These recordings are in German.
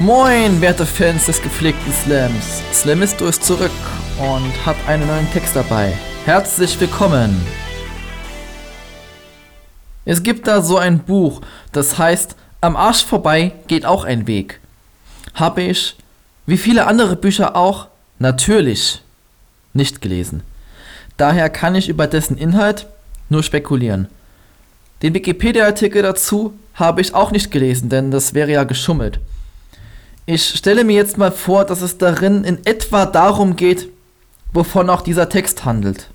Moin, werte Fans des gepflegten Slams. Slamisto ist zurück und hat einen neuen Text dabei. Herzlich willkommen. Es gibt da so ein Buch, das heißt Am Arsch vorbei geht auch ein Weg. Habe ich, wie viele andere Bücher auch, natürlich nicht gelesen. Daher kann ich über dessen Inhalt nur spekulieren. Den Wikipedia-Artikel dazu habe ich auch nicht gelesen, denn das wäre ja geschummelt. Ich stelle mir jetzt mal vor, dass es darin in etwa darum geht, wovon auch dieser Text handelt.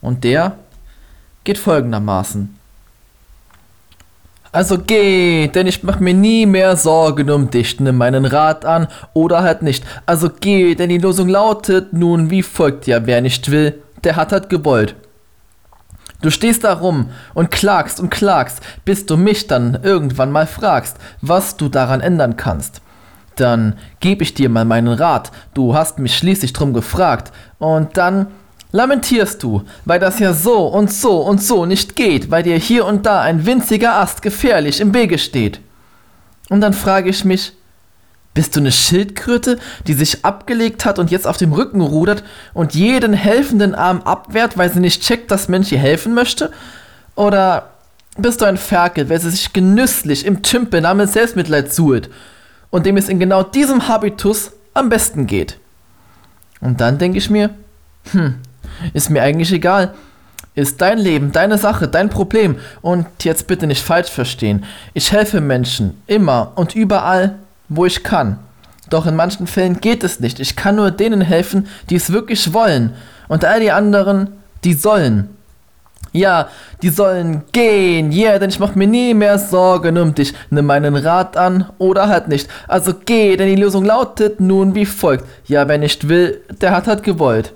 Und der geht folgendermaßen. Also geh, denn ich mach mir nie mehr Sorgen um dich, nimm meinen Rat an oder halt nicht. Also geh, denn die Losung lautet nun wie folgt ja, wer nicht will, der hat halt gewollt. Du stehst da rum und klagst und klagst, bis du mich dann irgendwann mal fragst, was du daran ändern kannst. Dann geb ich dir mal meinen Rat, du hast mich schließlich drum gefragt, und dann lamentierst du, weil das ja so und so und so nicht geht, weil dir hier und da ein winziger Ast gefährlich im Wege steht. Und dann frage ich mich, bist du eine Schildkröte, die sich abgelegt hat und jetzt auf dem Rücken rudert und jeden helfenden Arm abwehrt, weil sie nicht checkt, dass Mensch ihr helfen möchte? Oder bist du ein Ferkel, wer sie sich genüsslich im Tümpel namens Selbstmitleid suhlt und dem es in genau diesem Habitus am besten geht? Und dann denke ich mir, hm, ist mir eigentlich egal. Ist dein Leben, deine Sache, dein Problem. Und jetzt bitte nicht falsch verstehen. Ich helfe Menschen immer und überall, wo ich kann. Doch in manchen Fällen geht es nicht. Ich kann nur denen helfen, die es wirklich wollen. Und all die anderen, die sollen. Ja, die sollen gehen, yeah, denn ich mach mir nie mehr Sorgen um dich. Nimm meinen Rat an oder halt nicht. Also geh, denn die Lösung lautet nun wie folgt. Ja, wer nicht will, der hat halt gewollt.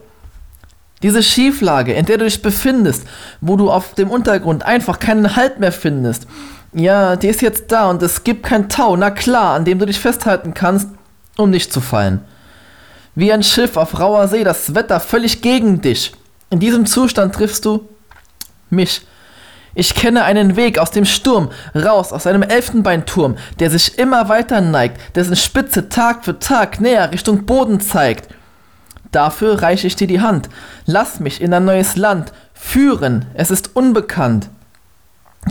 Diese Schieflage, in der du dich befindest, wo du auf dem Untergrund einfach keinen Halt mehr findest, ja, die ist jetzt da und es gibt kein Tau, na klar, an dem du dich festhalten kannst, um nicht zu fallen. Wie ein Schiff auf rauer See, das Wetter völlig gegen dich. In diesem Zustand triffst du mich. Ich kenne einen Weg aus dem Sturm, raus aus einem Elfenbeinturm, der sich immer weiter neigt, dessen Spitze Tag für Tag näher Richtung Boden zeigt. Dafür reiche ich dir die Hand. Lass mich in ein neues Land führen. Es ist unbekannt.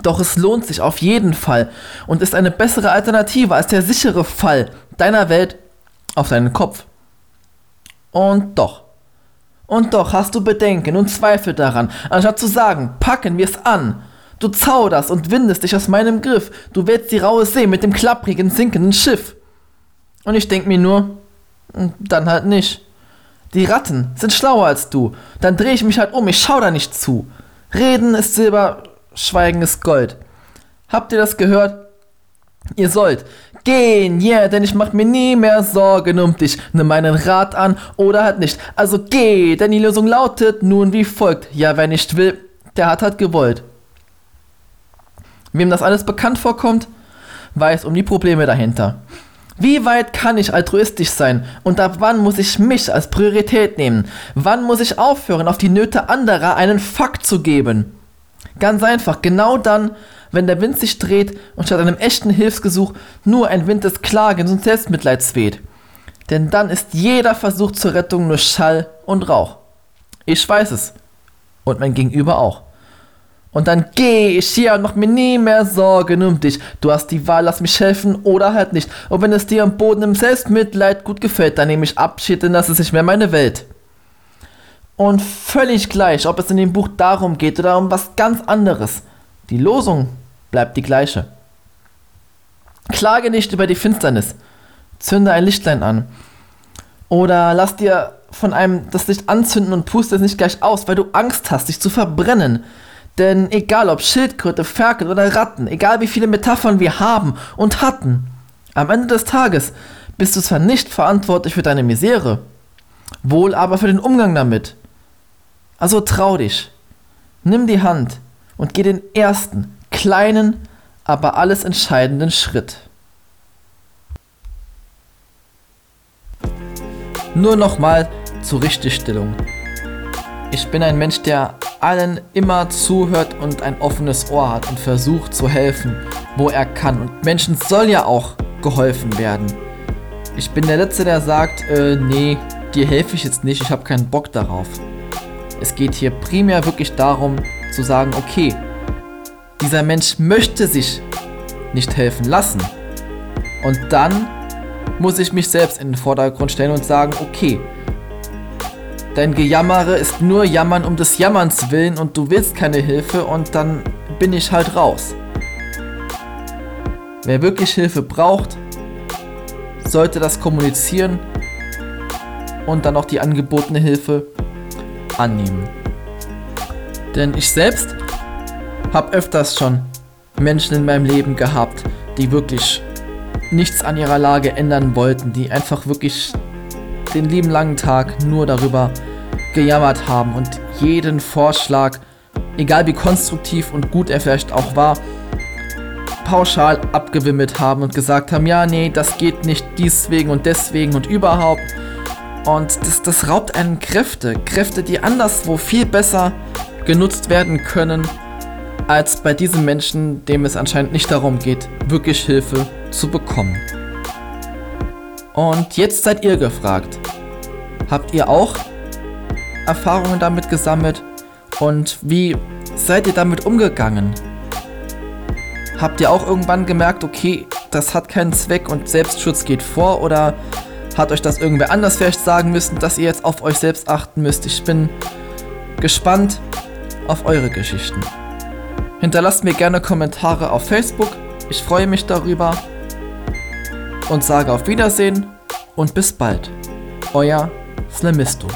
Doch es lohnt sich auf jeden Fall und ist eine bessere Alternative als der sichere Fall deiner Welt auf deinen Kopf. Und doch. Und doch hast du Bedenken und Zweifel daran, anstatt zu sagen, packen wir es an. Du zauderst und windest dich aus meinem Griff. Du willst die raue See mit dem klapprigen, sinkenden Schiff. Und ich denk mir nur, dann halt nicht. Die Ratten sind schlauer als du. Dann drehe ich mich halt um, ich schau da nicht zu. Reden ist Silber, Schweigen ist Gold. Habt ihr das gehört? Ihr sollt gehen, yeah, denn ich mach mir nie mehr Sorgen um dich. Nimm meinen Rat an oder halt nicht. Also geh, denn die Lösung lautet nun wie folgt. Ja, wer nicht will, der hat halt gewollt. Wem das alles bekannt vorkommt, weiß um die Probleme dahinter. Wie weit kann ich altruistisch sein und ab wann muss ich mich als Priorität nehmen? Wann muss ich aufhören, auf die Nöte anderer einen Fakt zu geben? Ganz einfach, genau dann, wenn der Wind sich dreht und statt einem echten Hilfsgesuch nur ein Wind des Klagens und Selbstmitleids weht. Denn dann ist jeder Versuch zur Rettung nur Schall und Rauch. Ich weiß es. Und mein Gegenüber auch. Und dann geh ich hier und mach mir nie mehr Sorgen um dich. Du hast die Wahl, lass mich helfen oder halt nicht. Und wenn es dir am Boden im Selbstmitleid gut gefällt, dann nehme ich Abschied, denn das ist nicht mehr meine Welt. Und völlig gleich, ob es in dem Buch darum geht oder um was ganz anderes. Die Losung bleibt die gleiche. Klage nicht über die Finsternis. Zünde ein Lichtlein an. Oder lass dir von einem das Licht anzünden und puste es nicht gleich aus, weil du Angst hast, dich zu verbrennen. Denn egal ob Schildkröte, Ferkel oder Ratten, egal wie viele Metaphern wir haben und hatten, am Ende des Tages bist du zwar nicht verantwortlich für deine Misere, wohl aber für den Umgang damit. Also trau dich, nimm die Hand und geh den ersten, kleinen, aber alles entscheidenden Schritt. Nur nochmal zur Richtigstellung. Ich bin ein Mensch, der allen immer zuhört und ein offenes Ohr hat und versucht zu helfen, wo er kann. Und Menschen soll ja auch geholfen werden. Ich bin der Letzte, der sagt, äh, nee, dir helfe ich jetzt nicht, ich habe keinen Bock darauf. Es geht hier primär wirklich darum zu sagen, okay, dieser Mensch möchte sich nicht helfen lassen. Und dann muss ich mich selbst in den Vordergrund stellen und sagen, okay, dein Gejammere ist nur Jammern um des Jammerns willen und du willst keine Hilfe und dann bin ich halt raus. Wer wirklich Hilfe braucht, sollte das kommunizieren und dann auch die angebotene Hilfe annehmen. Denn ich selbst habe öfters schon Menschen in meinem Leben gehabt, die wirklich nichts an ihrer Lage ändern wollten, die einfach wirklich den lieben langen Tag nur darüber gejammert haben und jeden Vorschlag, egal wie konstruktiv und gut er vielleicht auch war, pauschal abgewimmelt haben und gesagt haben, ja, nee, das geht nicht deswegen und deswegen und überhaupt. Und das, das raubt einen Kräfte. Kräfte, die anderswo viel besser genutzt werden können, als bei diesem Menschen, dem es anscheinend nicht darum geht, wirklich Hilfe zu bekommen. Und jetzt seid ihr gefragt. Habt ihr auch Erfahrungen damit gesammelt? Und wie seid ihr damit umgegangen? Habt ihr auch irgendwann gemerkt, okay, das hat keinen Zweck und Selbstschutz geht vor? Oder hat euch das irgendwer anders vielleicht sagen müssen, dass ihr jetzt auf euch selbst achten müsst? Ich bin gespannt auf eure Geschichten. Hinterlasst mir gerne Kommentare auf Facebook. Ich freue mich darüber. Und sage auf Wiedersehen und bis bald. Euer Slamisto.